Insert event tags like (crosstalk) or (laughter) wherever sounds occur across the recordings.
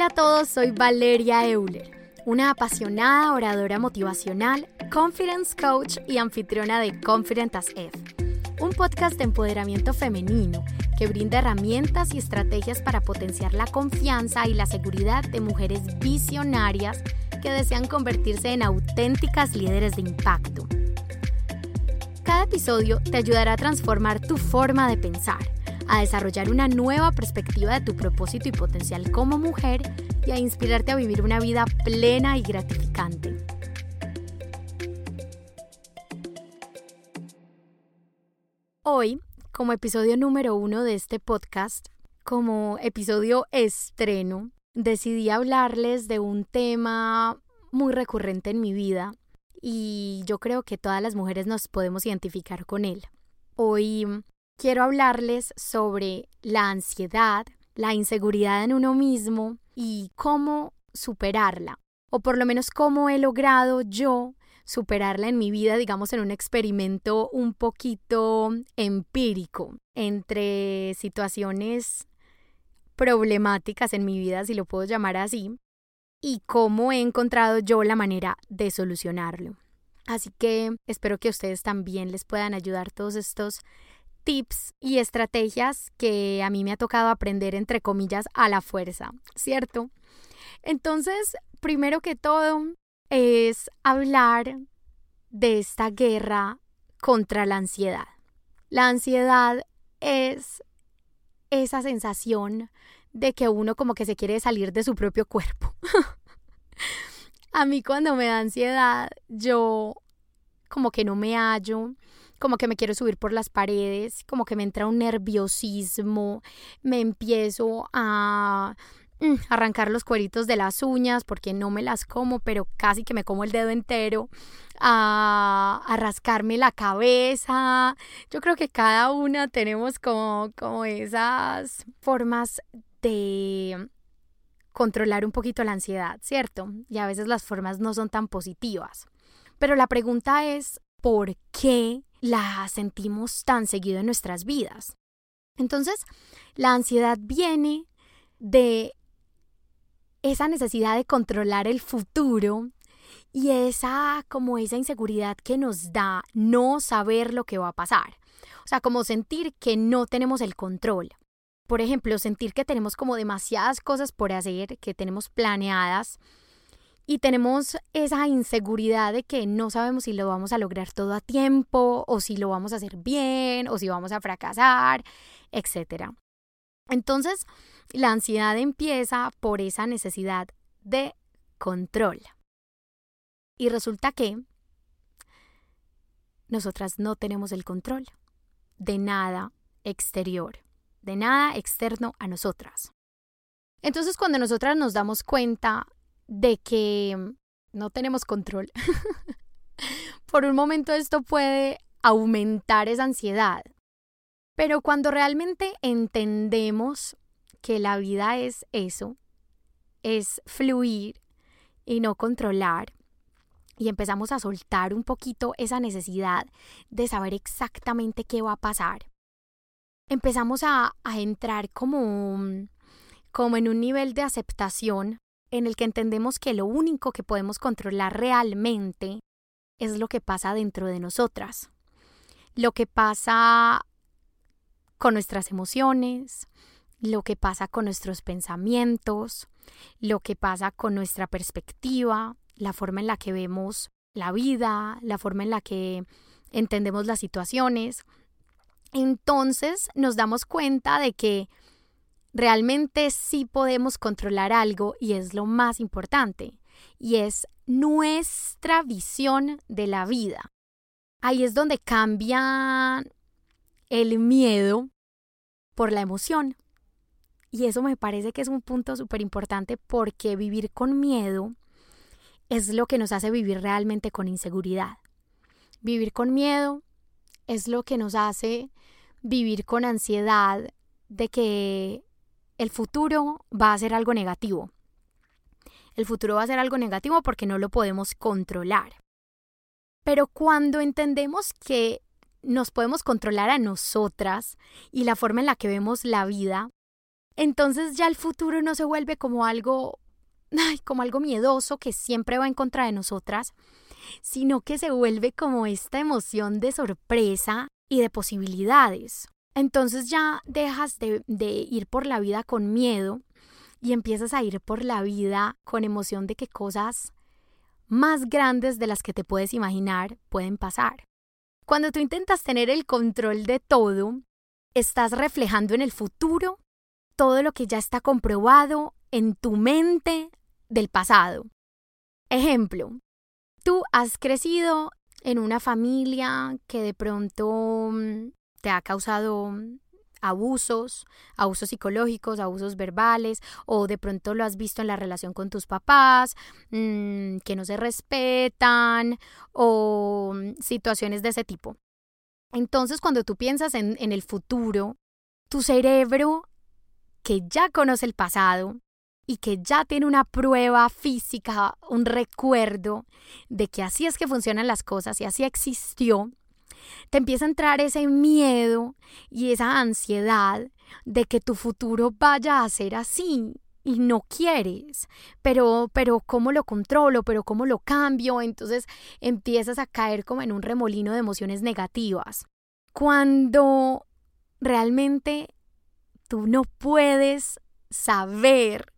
Hola a todos, soy Valeria Euler, una apasionada oradora motivacional, confidence coach y anfitriona de Confident as F, un podcast de empoderamiento femenino que brinda herramientas y estrategias para potenciar la confianza y la seguridad de mujeres visionarias que desean convertirse en auténticas líderes de impacto. Cada episodio te ayudará a transformar tu forma de pensar a desarrollar una nueva perspectiva de tu propósito y potencial como mujer y a inspirarte a vivir una vida plena y gratificante. Hoy, como episodio número uno de este podcast, como episodio estreno, decidí hablarles de un tema muy recurrente en mi vida y yo creo que todas las mujeres nos podemos identificar con él. Hoy quiero hablarles sobre la ansiedad, la inseguridad en uno mismo y cómo superarla, o por lo menos cómo he logrado yo superarla en mi vida, digamos, en un experimento un poquito empírico entre situaciones problemáticas en mi vida, si lo puedo llamar así, y cómo he encontrado yo la manera de solucionarlo. Así que espero que a ustedes también les puedan ayudar todos estos tips y estrategias que a mí me ha tocado aprender, entre comillas, a la fuerza, ¿cierto? Entonces, primero que todo, es hablar de esta guerra contra la ansiedad. La ansiedad es esa sensación de que uno como que se quiere salir de su propio cuerpo. (laughs) a mí cuando me da ansiedad, yo como que no me hallo, como que me quiero subir por las paredes, como que me entra un nerviosismo, me empiezo a mm, arrancar los cueritos de las uñas porque no me las como, pero casi que me como el dedo entero, a, rascarme la cabeza. Yo creo que cada una tenemos como, como esas formas de controlar un poquito la ansiedad, ¿cierto? Y a veces las formas no son tan positivas. Pero la pregunta es, ¿por qué la sentimos tan seguido en nuestras vidas. Entonces, la ansiedad viene de esa necesidad de controlar el futuro y esa como esa inseguridad que nos da no saber lo que va a pasar. O sea, como sentir que no tenemos el control. Por ejemplo, sentir que tenemos como demasiadas cosas por hacer, que tenemos planeadas y tenemos esa inseguridad de que no sabemos si lo vamos a lograr todo a tiempo o si lo vamos a hacer bien o si vamos a fracasar, etc. Entonces, la ansiedad empieza por esa necesidad de control. Y resulta que nosotras no tenemos el control de nada exterior, de nada externo a nosotras. Entonces, cuando nosotras nos damos cuenta de que no tenemos control. (laughs) Por un momento esto puede aumentar esa ansiedad. Pero cuando realmente entendemos que la vida es eso, es fluir y no controlar, y empezamos a soltar un poquito esa necesidad de saber exactamente qué va a pasar, empezamos a, entrar como, como en un nivel de aceptación en el que entendemos que lo único que podemos controlar realmente es lo que pasa dentro de nosotras, lo que pasa con nuestras emociones, lo que pasa con nuestros pensamientos, lo que pasa con nuestra perspectiva, la forma en la que vemos la vida, la forma en la que entendemos las situaciones. Entonces nos damos cuenta de que realmente sí podemos controlar algo y es lo más importante, y es nuestra visión de la vida. Ahí es donde cambia el miedo por la emoción. Y eso me parece que es un punto súper importante porque vivir con miedo es lo que nos hace vivir realmente con inseguridad. Vivir con miedo es lo que nos hace vivir con ansiedad de que el futuro va a ser algo negativo. El futuro va a ser algo negativo porque no lo podemos controlar. Pero cuando entendemos que nos podemos controlar a nosotras y la forma en la que vemos la vida, entonces ya el futuro no se vuelve como algo, como algo miedoso que siempre va en contra de nosotras, sino que se vuelve como esta emoción de sorpresa y de posibilidades. Entonces ya dejas de, ir por la vida con miedo y empiezas a ir por la vida con emoción de que cosas más grandes de las que te puedes imaginar pueden pasar. Cuando tú intentas tener el control de todo, estás reflejando en el futuro todo lo que ya está comprobado en tu mente del pasado. Ejemplo, tú has crecido en una familia que de pronto mm, te ha causado abusos, abusos psicológicos, abusos verbales, o de pronto lo has visto en la relación con tus papás, mm, que no se respetan, o mm, situaciones de ese tipo. Entonces, cuando tú piensas en, en el futuro, tu cerebro, que ya conoce el pasado, y que ya tiene una prueba física, un recuerdo de que así es que funcionan las cosas y así existió, te empieza a entrar ese miedo y esa ansiedad de que tu futuro vaya a ser así y no quieres, pero, pero ¿cómo lo controlo? ¿Pero cómo lo cambio? Entonces empiezas a caer como en un remolino de emociones negativas. Cuando realmente tú no puedes saber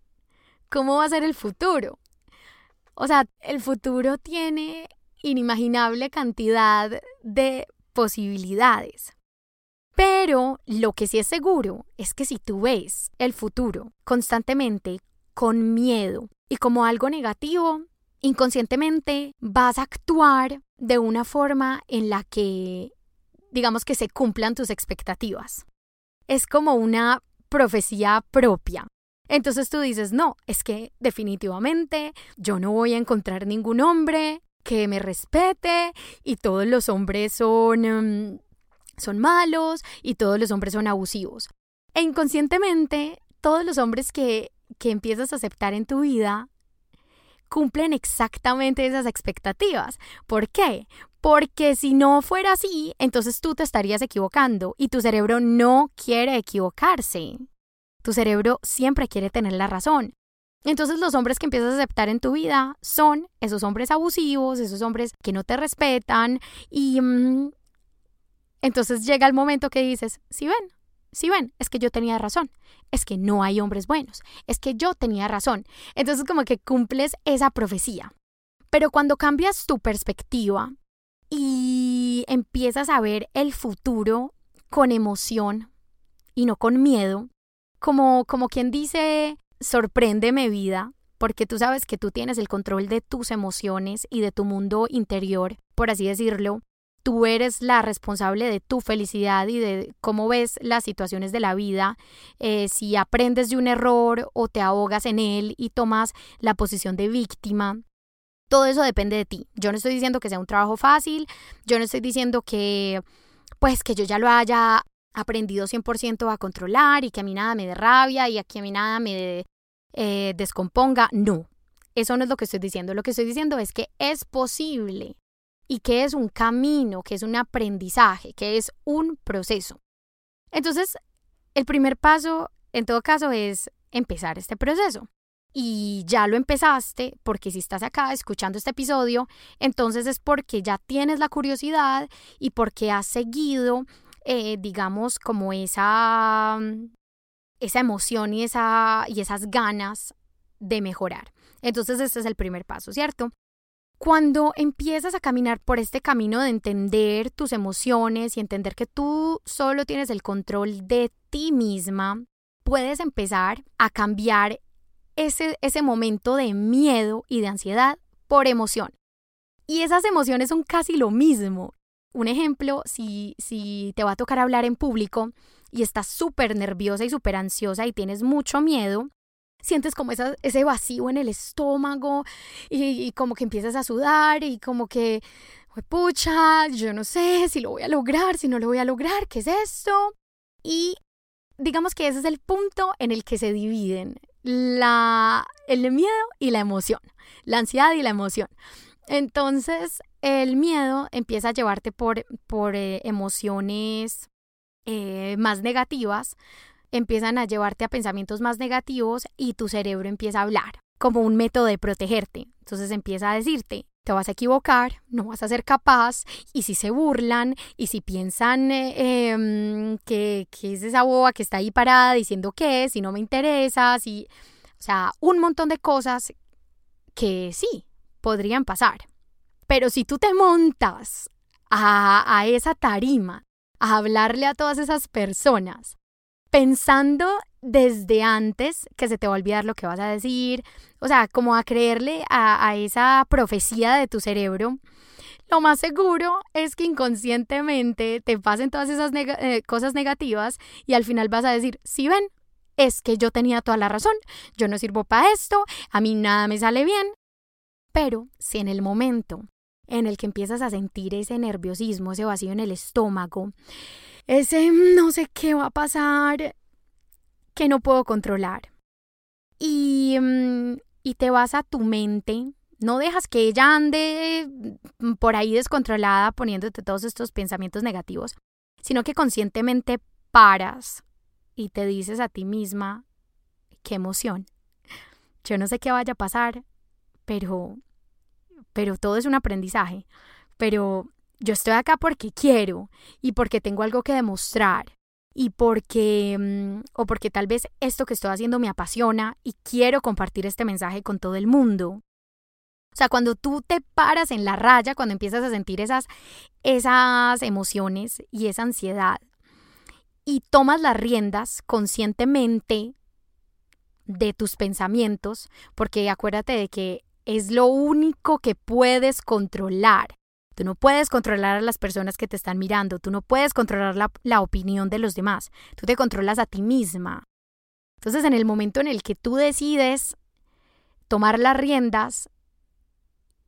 cómo va a ser el futuro. O sea, el futuro tiene inimaginable cantidad de posibilidades. Pero lo que sí es seguro es que si tú ves el futuro constantemente con miedo y como algo negativo, inconscientemente vas a actuar de una forma en la que, digamos que se cumplan tus expectativas. Es como una profecía propia. Entonces tú dices, no, es que definitivamente yo no voy a encontrar ningún hombre que me respete y todos los hombres son, em, son malos y todos los hombres son abusivos. E inconscientemente, todos los hombres que, que empiezas a aceptar en tu vida cumplen exactamente esas expectativas. ¿Por qué? Porque si no fuera así, entonces tú te estarías equivocando y tu cerebro no quiere equivocarse. Tu cerebro siempre quiere tener la razón. Entonces los hombres que empiezas a aceptar en tu vida son esos hombres abusivos, esos hombres que no te respetan y mm, entonces llega el momento que dices, si ven, si ven, es que yo tenía razón, es que no hay hombres buenos, es que yo tenía razón. Entonces como que cumples esa profecía. Pero cuando cambias tu perspectiva y empiezas a ver el futuro con emoción y no con miedo, como, como quien dice, sorpréndeme vida, porque tú sabes que tú tienes el control de tus emociones y de tu mundo interior, por así decirlo. Tú eres la responsable de tu felicidad y de cómo ves las situaciones de la vida. Eh, si aprendes de un error o te ahogas en él y tomas la posición de víctima, todo eso depende de ti. Yo no estoy diciendo que sea un trabajo fácil, yo no estoy diciendo que pues que yo ya lo haya aprendido 100% a controlar y que a mí nada me dé rabia y a que a mí nada me eh, descomponga. No, eso no es lo que estoy diciendo. Lo que estoy diciendo es que es posible y que es un camino, que es un aprendizaje, que es un proceso. Entonces, el primer paso, en todo caso, es empezar este proceso. Y ya lo empezaste, porque si estás acá escuchando este episodio, entonces es porque ya tienes la curiosidad y porque has seguido, eh, digamos, como esa esa emoción y, esa, y esas ganas de mejorar. Entonces, este es el primer paso, ¿cierto? Cuando empiezas a caminar por este camino de entender tus emociones y entender que tú solo tienes el control de ti misma, puedes empezar a cambiar ese, ese momento de miedo y de ansiedad por emoción. Y esas emociones son casi lo mismo. Un ejemplo, si, si te va a tocar hablar en público, y estás súper nerviosa y súper ansiosa y tienes mucho miedo, sientes como ese vacío en el estómago y, como que empiezas a sudar y como que, pucha, yo no sé si lo voy a lograr, si no lo voy a lograr, ¿qué es esto? Y digamos que ese es el punto en el que se dividen la, el miedo y la emoción, la ansiedad y la emoción. Entonces, el miedo empieza a llevarte por, por eh, emociones eh, más negativas, empiezan a llevarte a pensamientos más negativos y tu cerebro empieza a hablar como un método de protegerte. Entonces empieza a decirte, te vas a equivocar, no vas a ser capaz, y si se burlan, y si piensan eh, em, que, que, es esa boba que está ahí parada diciendo que si no me interesa, si... O sea, un montón de cosas que sí, podrían pasar. Pero si tú te montas a, a esa tarima, a hablarle a todas esas personas, pensando desde antes que se te va a olvidar lo que vas a decir, o sea, como a creerle a, esa profecía de tu cerebro, lo más seguro es que inconscientemente te pasen todas esas eh, cosas negativas y al final vas a decir, si ven, es que yo tenía toda la razón, yo no sirvo para esto, a mí nada me sale bien. Pero si en el momento en el que empiezas a sentir ese nerviosismo, ese vacío en el estómago, ese no sé qué va a pasar, que no puedo controlar. Y, mm, y te vas a tu mente, no dejas que ella ande mm, por ahí descontrolada poniéndote todos estos pensamientos negativos, sino que conscientemente paras y te dices a ti misma, qué emoción. Yo no sé qué vaya a pasar, pero pero todo es un aprendizaje. Pero yo estoy acá porque quiero y porque tengo algo que demostrar y porque mm, o porque tal vez esto que estoy haciendo me apasiona y quiero compartir este mensaje con todo el mundo. O sea, cuando tú te paras en la raya, cuando empiezas a sentir esas esas emociones y esa ansiedad y tomas las riendas conscientemente de tus pensamientos, porque acuérdate de que es lo único que puedes controlar. Tú no puedes controlar a las personas que te están mirando, tú no puedes controlar la, opinión de los demás, tú te controlas a ti misma. Entonces, en el momento en el que tú decides tomar las riendas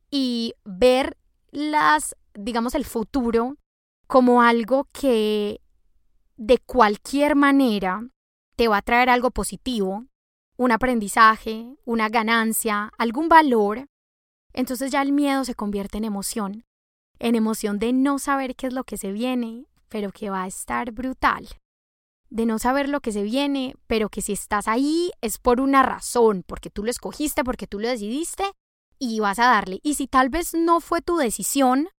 y ver las, digamos, el futuro como algo que de cualquier manera te va a traer algo positivo, un aprendizaje, una ganancia, algún valor, entonces ya el miedo se convierte en emoción, en emoción de no saber qué es lo que se viene, pero que va a estar brutal, de no saber lo que se viene, pero que si estás ahí es por una razón, porque tú lo escogiste, porque tú lo decidiste y vas a darle. Y si tal vez no fue tu decisión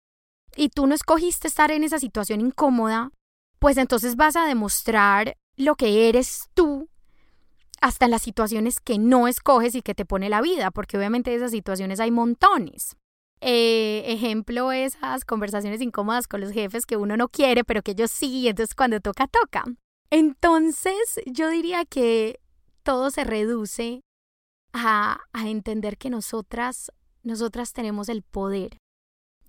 y tú no escogiste estar en esa situación incómoda, pues entonces vas a demostrar lo que eres tú hasta en las situaciones que no escoges y que te pone la vida, porque obviamente esas situaciones hay montones. Eh, ejemplo, esas conversaciones incómodas con los jefes que uno no quiere, pero que ellos sí, entonces cuando toca, toca. Entonces, yo diría que todo se reduce a, a entender que nosotras, nosotras tenemos el poder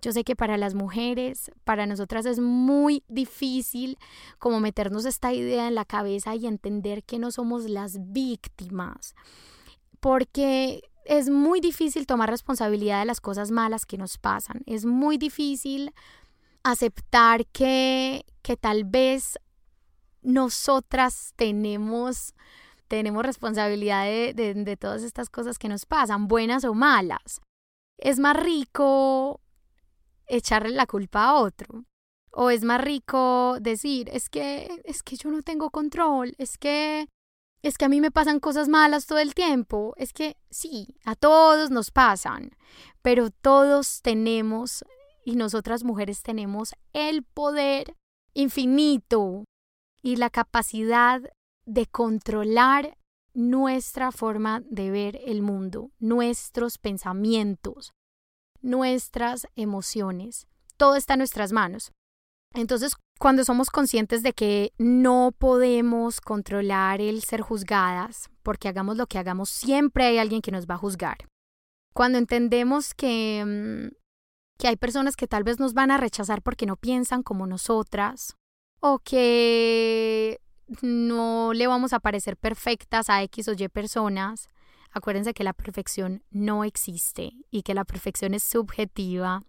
yo sé que para las mujeres, para nosotras es muy difícil como meternos esta idea en la cabeza y entender que no somos las víctimas, porque es muy difícil tomar responsabilidad de las cosas malas que nos pasan, es muy difícil aceptar que, que tal vez nosotras tenemos tenemos responsabilidad de, de, todas estas cosas que nos pasan, buenas o malas. Es más rico echarle la culpa a otro. O es más rico decir, es que es que yo no tengo control, es que es que a mí me pasan cosas malas todo el tiempo, es que sí, a todos nos pasan, pero todos tenemos y nosotras mujeres tenemos el poder infinito y la capacidad de controlar nuestra forma de ver el mundo, nuestros pensamientos, nuestras emociones. Todo está en nuestras manos. Entonces, cuando somos conscientes de que no podemos controlar el ser juzgadas, porque hagamos lo que hagamos, siempre hay alguien que nos va a juzgar. Cuando entendemos que, mm, que hay personas que tal vez nos van a rechazar porque no piensan como nosotras, o que no le vamos a parecer perfectas a X o Y personas, Acuérdense que la perfección no existe y que la perfección es subjetiva.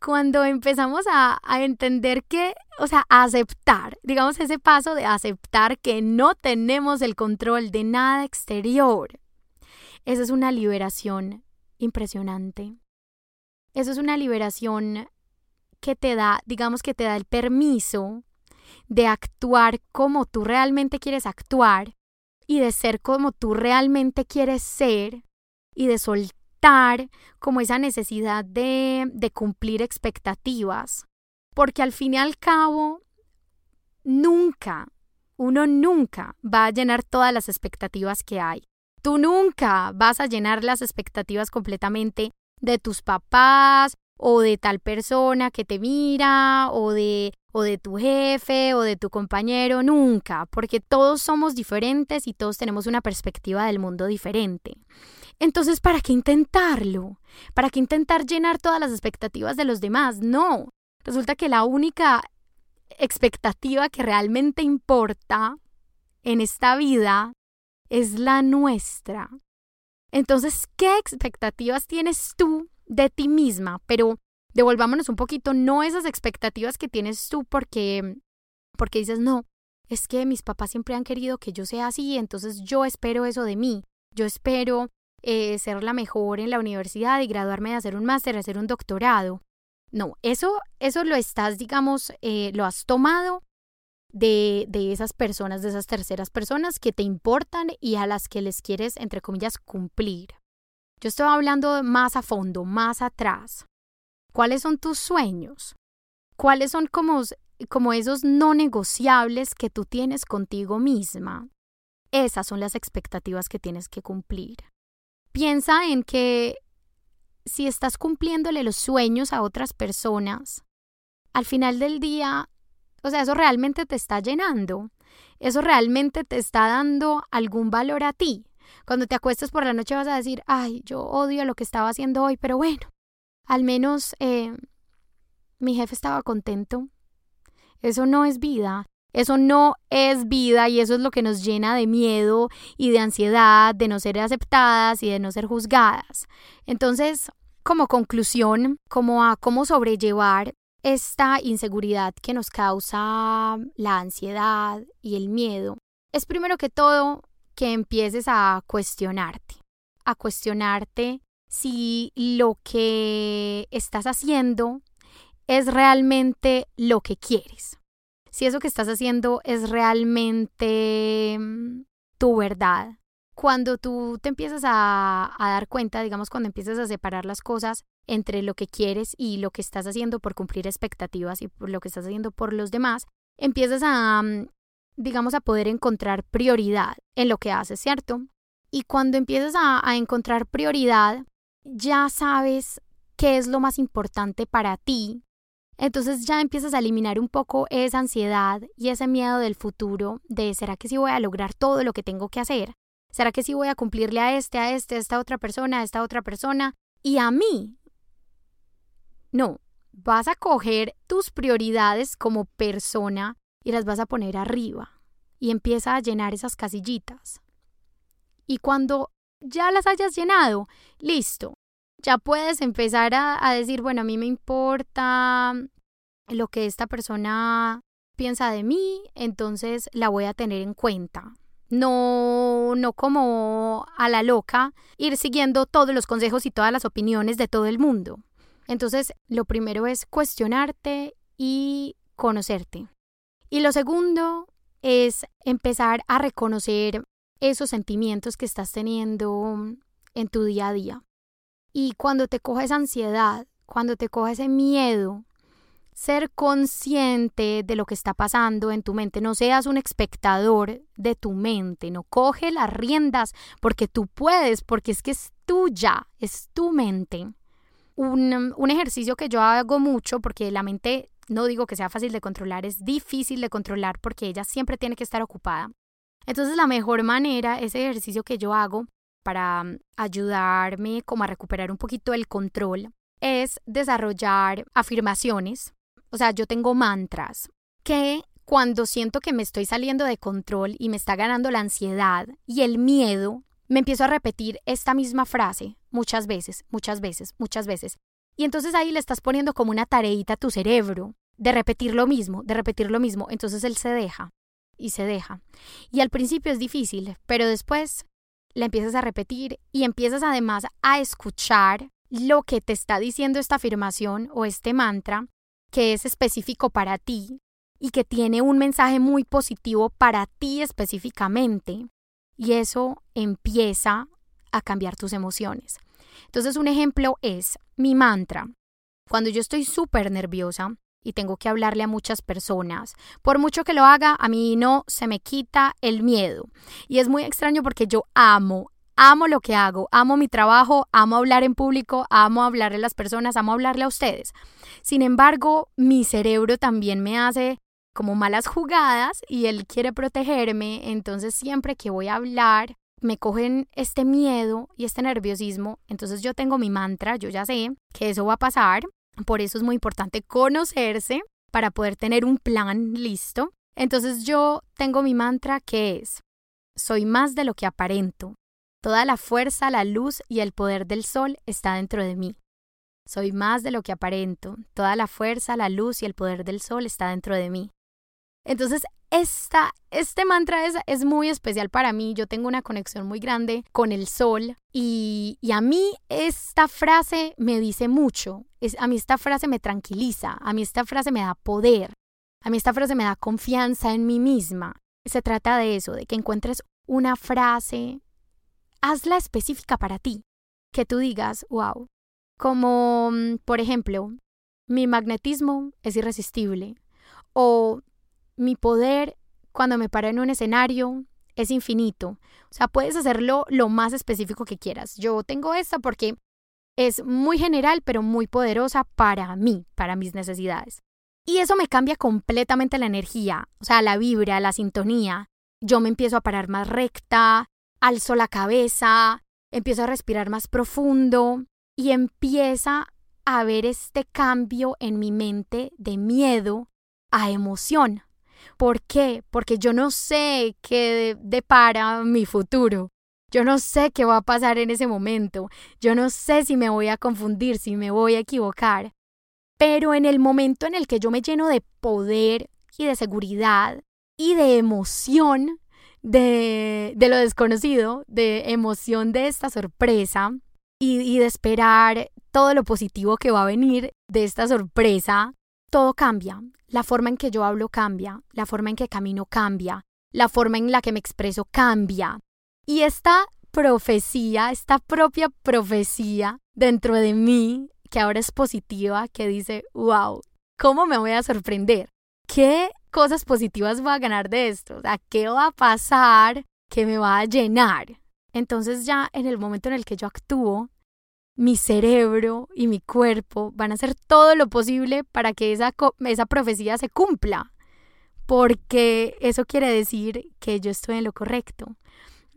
Cuando empezamos a, entender que, o sea, a aceptar, digamos ese paso de aceptar que no tenemos el control de nada exterior, esa es una liberación impresionante. Eso es una liberación que te da, digamos que te da el permiso de actuar como tú realmente quieres actuar y de ser como tú realmente quieres ser y de soltar como esa necesidad de, de cumplir expectativas. Porque al fin y al cabo, nunca, uno nunca va a llenar todas las expectativas que hay. Tú nunca vas a llenar las expectativas completamente de tus papás o de tal persona que te mira o de o de tu jefe o de tu compañero, nunca, porque todos somos diferentes y todos tenemos una perspectiva del mundo diferente. Entonces, ¿para qué intentarlo? ¿Para qué intentar llenar todas las expectativas de los demás? No. Resulta que la única expectativa que realmente importa en esta vida es la nuestra. Entonces, ¿qué expectativas tienes tú de ti misma? Pero devolvámonos un poquito, no esas expectativas que tienes tú porque, porque dices, no, es que mis papás siempre han querido que yo sea así, entonces yo espero eso de mí. Yo espero eh, ser la mejor en la universidad y graduarme de hacer un máster, hacer un doctorado. No, eso, eso lo estás, digamos, eh, lo has tomado de, de esas personas, de esas terceras personas que te importan y a las que les quieres, entre comillas, cumplir. Yo estoy hablando más a fondo, más atrás. ¿Cuáles son tus sueños? ¿Cuáles son como, como esos no negociables que tú tienes contigo misma? Esas son las expectativas que tienes que cumplir. Piensa en que si estás cumpliéndole los sueños a otras personas, al final del día o sea, eso realmente te está llenando. Eso realmente te está dando algún valor a ti. Cuando te acuestes por la noche vas a decir, ay, yo odio lo que estaba haciendo hoy, pero bueno, al menos eh, mi jefe estaba contento. Eso no es vida. Eso no es vida y eso es lo que nos llena de miedo y de ansiedad, de no ser aceptadas y de no ser juzgadas. Entonces, como conclusión, como a cómo sobrellevar esta inseguridad que nos causa la ansiedad y el miedo es primero que todo que empieces a cuestionarte, a cuestionarte si lo que estás haciendo es realmente lo que quieres, si eso que estás haciendo es realmente mm, tu verdad. Cuando tú te empiezas a, dar cuenta, digamos, cuando empiezas a separar las cosas, entre lo que quieres y lo que estás haciendo por cumplir expectativas y por lo que estás haciendo por los demás, empiezas a, mm, digamos, a poder encontrar prioridad en lo que haces, ¿cierto? Y cuando empiezas a, encontrar prioridad, ya sabes qué es lo más importante para ti. Entonces ya empiezas a eliminar un poco esa ansiedad y ese miedo del futuro de ¿será que sí voy a lograr todo lo que tengo que hacer? ¿Será que sí voy a cumplirle a este, a este, a esta otra persona, a esta otra persona? Y a mí, no, vas a coger tus prioridades como persona y las vas a poner arriba y empieza a llenar esas casillitas. Y cuando ya las hayas llenado, listo, ya puedes empezar a, decir, bueno, a mí me importa lo que esta persona piensa de mí, entonces la voy a tener en cuenta. No, no como a la loca ir siguiendo todos los consejos y todas las opiniones de todo el mundo. Entonces, lo primero es cuestionarte y conocerte. Y lo segundo es empezar a reconocer esos sentimientos que estás teniendo en tu día a día. Y cuando te coges ansiedad, cuando te coge ese miedo, ser consciente de lo que está pasando en tu mente. No seas un espectador de tu mente, no coge las riendas porque tú puedes, porque es que es tuya, es tu mente un, ejercicio que yo hago mucho porque la mente no digo que sea fácil de controlar, es difícil de controlar porque ella siempre tiene que estar ocupada. Entonces la mejor manera, ese ejercicio que yo hago para mm, ayudarme como a recuperar un poquito el control, es desarrollar afirmaciones. O sea, yo tengo mantras que cuando siento que me estoy saliendo de control y me está ganando la ansiedad y el miedo, me empiezo a repetir esta misma frase muchas veces, muchas veces, muchas veces. Y entonces ahí le estás poniendo como una tareita a tu cerebro de repetir lo mismo, de repetir lo mismo. Entonces él se deja y se deja. Y al principio es difícil, pero después le empiezas a repetir y empiezas además a escuchar lo que te está diciendo esta afirmación o este mantra que es específico para ti y que tiene un mensaje muy positivo para ti específicamente. Y eso empieza a cambiar tus emociones. Entonces un ejemplo es mi mantra. Cuando yo estoy súper nerviosa y tengo que hablarle a muchas personas, por mucho que lo haga, a mí no se me quita el miedo. Y es muy extraño porque yo amo, amo lo que hago, amo mi trabajo, amo hablar en público, amo hablarle a las personas, amo hablarle a ustedes. Sin embargo, mi cerebro también me hace como malas jugadas y él quiere protegerme, entonces siempre que voy a hablar me cogen este miedo y este nerviosismo, entonces yo tengo mi mantra, yo ya sé que eso va a pasar, por eso es muy importante conocerse para poder tener un plan listo. Entonces yo tengo mi mantra que es, soy más de lo que aparento, toda la fuerza, la luz y el poder del sol está dentro de mí. Soy más de lo que aparento, toda la fuerza, la luz y el poder del sol está dentro de mí. Entonces, esta, este mantra es, es, muy especial para mí. Yo tengo una conexión muy grande con el sol y, y a mí esta frase me dice mucho. Es, a mí esta frase me tranquiliza. A mí esta frase me da poder. A mí esta frase me da confianza en mí misma. Se trata de eso, de que encuentres una frase, hazla específica para ti. Que tú digas, wow. Como, mm, por ejemplo, mi magnetismo es irresistible. O mi poder cuando me paro en un escenario es infinito. O sea, puedes hacerlo lo más específico que quieras. Yo tengo esta porque es muy general, pero muy poderosa para mí, para mis necesidades. Y eso me cambia completamente la energía, o sea, la vibra, la sintonía. Yo me empiezo a parar más recta, alzo la cabeza, empiezo a respirar más profundo y empieza a ver este cambio en mi mente de miedo a emoción. ¿Por qué? Porque yo no sé qué depara mi futuro. Yo no sé qué va a pasar en ese momento. Yo no sé si me voy a confundir, si me voy a equivocar. Pero en el momento en el que yo me lleno de poder y de seguridad y de emoción de, de lo desconocido, de emoción de esta sorpresa y, y de esperar todo lo positivo que va a venir de esta sorpresa, todo cambia. La forma en que yo hablo cambia, la forma en que camino cambia, la forma en la que me expreso cambia. Y esta profecía, esta propia profecía dentro de mí, que ahora es positiva, que dice, wow, ¿cómo me voy a sorprender? ¿Qué cosas positivas voy a ganar de esto? ¿A ¿qué va a pasar que me va a llenar? Entonces ya en el momento en el que yo actúo, mi cerebro y mi cuerpo van a hacer todo lo posible para que esa, esa profecía se cumpla, porque eso quiere decir que yo estoy en lo correcto.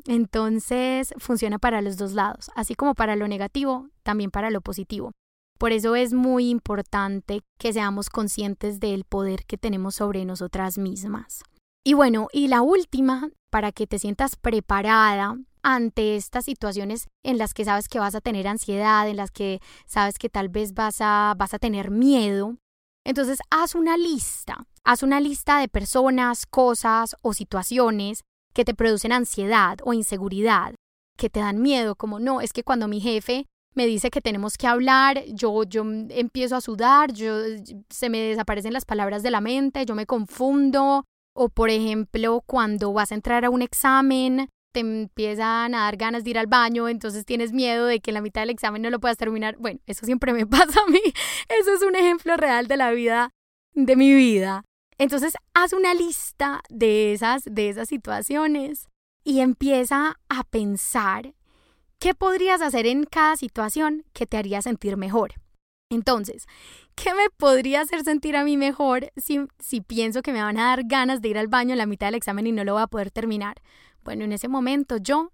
Entonces funciona para los dos lados, así como para lo negativo, también para lo positivo. Por eso es muy importante que seamos conscientes del poder que tenemos sobre nosotras mismas. Y bueno, y la última, para que te sientas preparada ante estas situaciones en las que sabes que vas a tener ansiedad, en las que sabes que tal vez vas a, vas a tener miedo. Entonces, haz una lista, haz una lista de personas, cosas o situaciones que te producen ansiedad o inseguridad, que te dan miedo, como no, es que cuando mi jefe me dice que tenemos que hablar, yo, yo empiezo a sudar, yo, se me desaparecen las palabras de la mente, yo me confundo, o por ejemplo, cuando vas a entrar a un examen, te empiezan a dar ganas de ir al baño, entonces tienes miedo de que en la mitad del examen no lo puedas terminar. Bueno, eso siempre me (laughs) pasa a mí. Eso es un ejemplo real de la vida, de mi vida. Entonces, haz una lista de esas, de esas situaciones y empieza a pensar qué podrías hacer en cada situación que te haría sentir mejor. Entonces, ¿qué me podría hacer sentir a mí mejor si, si pienso que me van a dar ganas de ir al baño en la mitad del examen y no lo voy a poder terminar? Bueno, en ese momento yo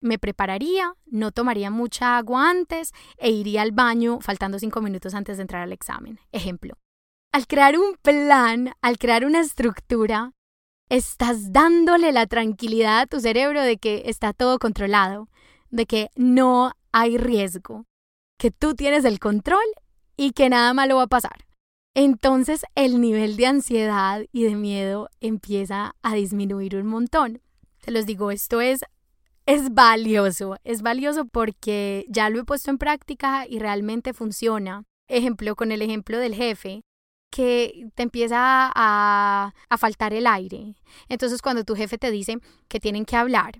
me prepararía, no tomaría mucha agua antes e iría al baño faltando cinco minutos antes de entrar al examen. Ejemplo. Al crear un plan, al crear una estructura, estás dándole la tranquilidad a tu cerebro de que está todo controlado, de que no hay riesgo, que tú tienes el control y que nada malo va a pasar. Entonces el nivel de ansiedad y de miedo empieza a disminuir un montón. Te los digo, esto es, es valioso, es valioso porque ya lo he puesto en práctica y realmente funciona. Ejemplo, con el ejemplo del jefe, que te empieza a, a faltar el aire. Entonces cuando tu jefe te dice que tienen que hablar,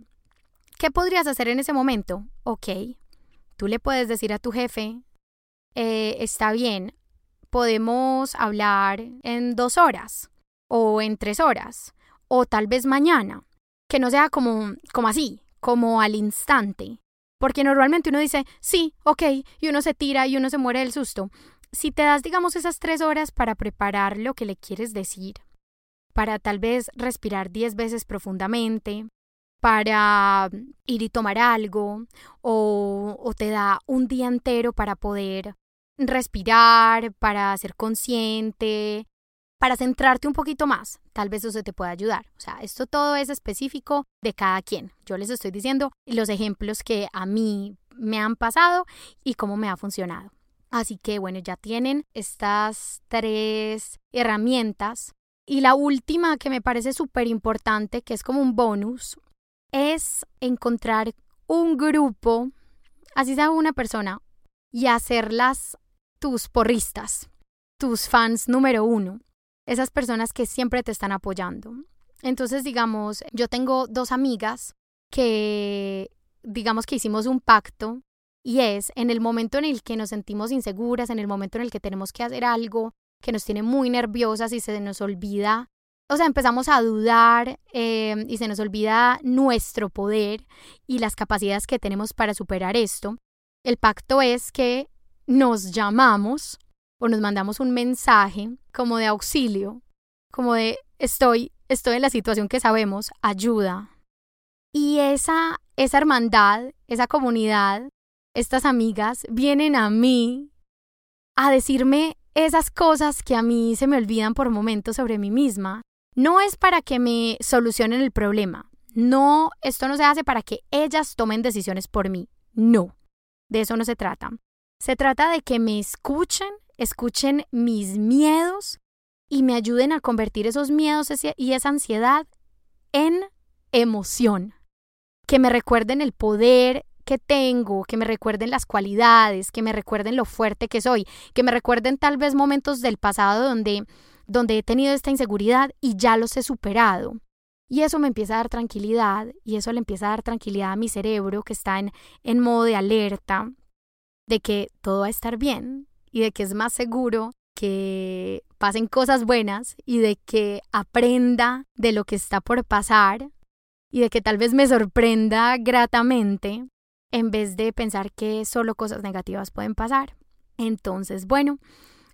¿qué podrías hacer en ese momento? Ok, tú le puedes decir a tu jefe, eh, está bien, podemos hablar en dos horas o en tres horas o tal vez mañana, que no sea como, como así, como al instante. Porque normalmente uno dice, sí, ok, y uno se tira y uno se muere del susto. Si te das, digamos, esas tres horas para preparar lo que le quieres decir, para tal vez respirar diez veces profundamente, para ir y tomar algo, o, o te da un día entero para poder respirar, para ser consciente, para centrarte un poquito más, tal vez eso te pueda ayudar. O sea, esto todo es específico de cada quien. Yo les estoy diciendo los ejemplos que a mí me han pasado y cómo me ha funcionado. Así que bueno, ya tienen estas tres herramientas. Y la última que me parece súper importante, que es como un bonus, es encontrar un grupo, así sea una persona, y hacerlas tus porristas, tus fans número uno esas personas que siempre te están apoyando. Entonces, digamos, yo tengo dos amigas que, digamos que hicimos un pacto y es en el momento en el que nos sentimos inseguras, en el momento en el que tenemos que hacer algo que nos tiene muy nerviosas y se nos olvida, o sea, empezamos a dudar em, y se nos olvida nuestro poder y las capacidades que tenemos para superar esto. El pacto es que nos llamamos o nos mandamos un mensaje como de auxilio, como de estoy, estoy en la situación que sabemos, ayuda. Y esa, esa hermandad, esa comunidad, estas amigas vienen a mí a decirme esas cosas que a mí se me olvidan por momentos sobre mí misma. No es para que me solucionen el problema. No, esto no se hace para que ellas tomen decisiones por mí. No, de eso no se trata. Se trata de que me escuchen escuchen mis miedos y me ayuden a convertir esos miedos y esa ansiedad en emoción. Que me recuerden el poder que tengo, que me recuerden las cualidades, que me recuerden lo fuerte que soy, que me recuerden tal vez momentos del pasado donde, donde he tenido esta inseguridad y ya los he superado. Y eso me empieza a dar tranquilidad y eso le empieza a dar tranquilidad a mi cerebro que está en, en modo de alerta de que todo va a estar bien, y de que es más seguro que pasen cosas buenas y de que aprenda de lo que está por pasar y de que tal vez me sorprenda gratamente en vez de pensar que solo cosas negativas pueden pasar. Entonces, bueno,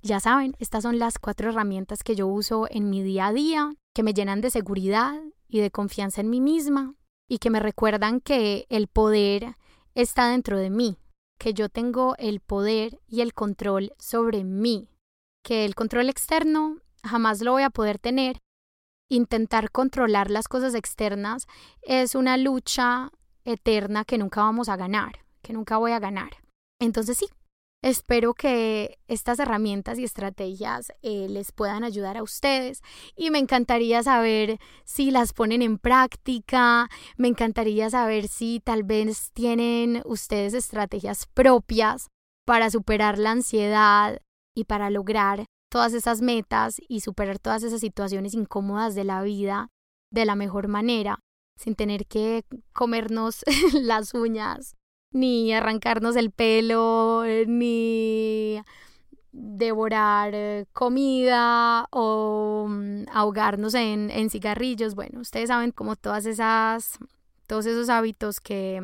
ya saben, estas son las cuatro herramientas que yo uso en mi día a día, que me llenan de seguridad y de confianza en mí misma y que me recuerdan que el poder está dentro de mí, que yo tengo el poder y el control sobre mí, que el control externo jamás lo voy a poder tener. Intentar controlar las cosas externas es una lucha eterna que nunca vamos a ganar, que nunca voy a ganar. Entonces sí, Espero que estas herramientas y estrategias eh, les puedan ayudar a ustedes y me encantaría saber si las ponen en práctica, me encantaría saber si tal vez tienen ustedes estrategias propias para superar la ansiedad y para lograr todas esas metas y superar todas esas situaciones incómodas de la vida de la mejor manera, sin tener que comernos (laughs) las uñas ni arrancarnos el pelo, eh, ni devorar eh, comida o mm, ahogarnos en, en cigarrillos. Bueno, ustedes saben como todas esas, todos esos hábitos que,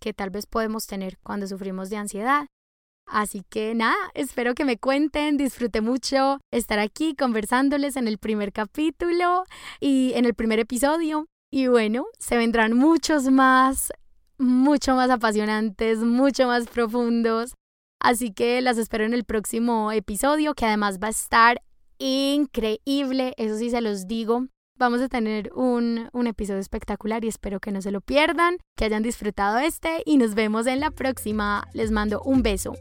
que tal vez podemos tener cuando sufrimos de ansiedad. Así que nada, espero que me cuenten, disfruté mucho estar aquí conversándoles en el primer capítulo y en el primer episodio. Y bueno, se vendrán muchos más mucho más apasionantes, mucho más profundos. Así que las espero en el próximo episodio, que además va a estar increíble, eso sí se los digo. Vamos a tener un, un episodio espectacular y espero que no se lo pierdan, que hayan disfrutado este y nos vemos en la próxima. Les mando un beso.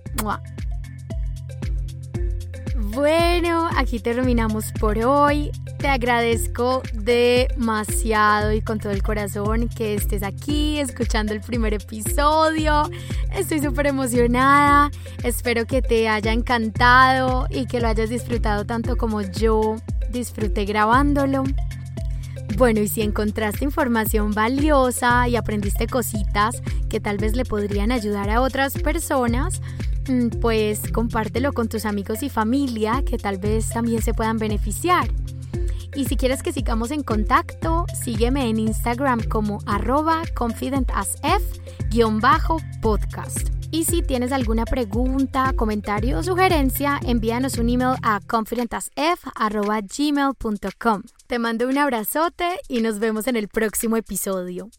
Bueno, aquí terminamos por hoy. Te agradezco demasiado y con todo el corazón que estés aquí escuchando el primer episodio. Estoy súper emocionada. Espero que te haya encantado y que lo hayas disfrutado tanto como yo disfruté grabándolo. Bueno, y si encontraste información valiosa y aprendiste cositas que tal vez le podrían ayudar a otras personas, pues compártelo con tus amigos y familia que tal vez también se puedan beneficiar. Y si quieres que sigamos en contacto, sígueme en Instagram como arroba confidentasf-podcast. Y si tienes alguna pregunta, comentario o sugerencia, envíanos un email a confidentasf.gmail.com. Te mando un abrazote y nos vemos en el próximo episodio.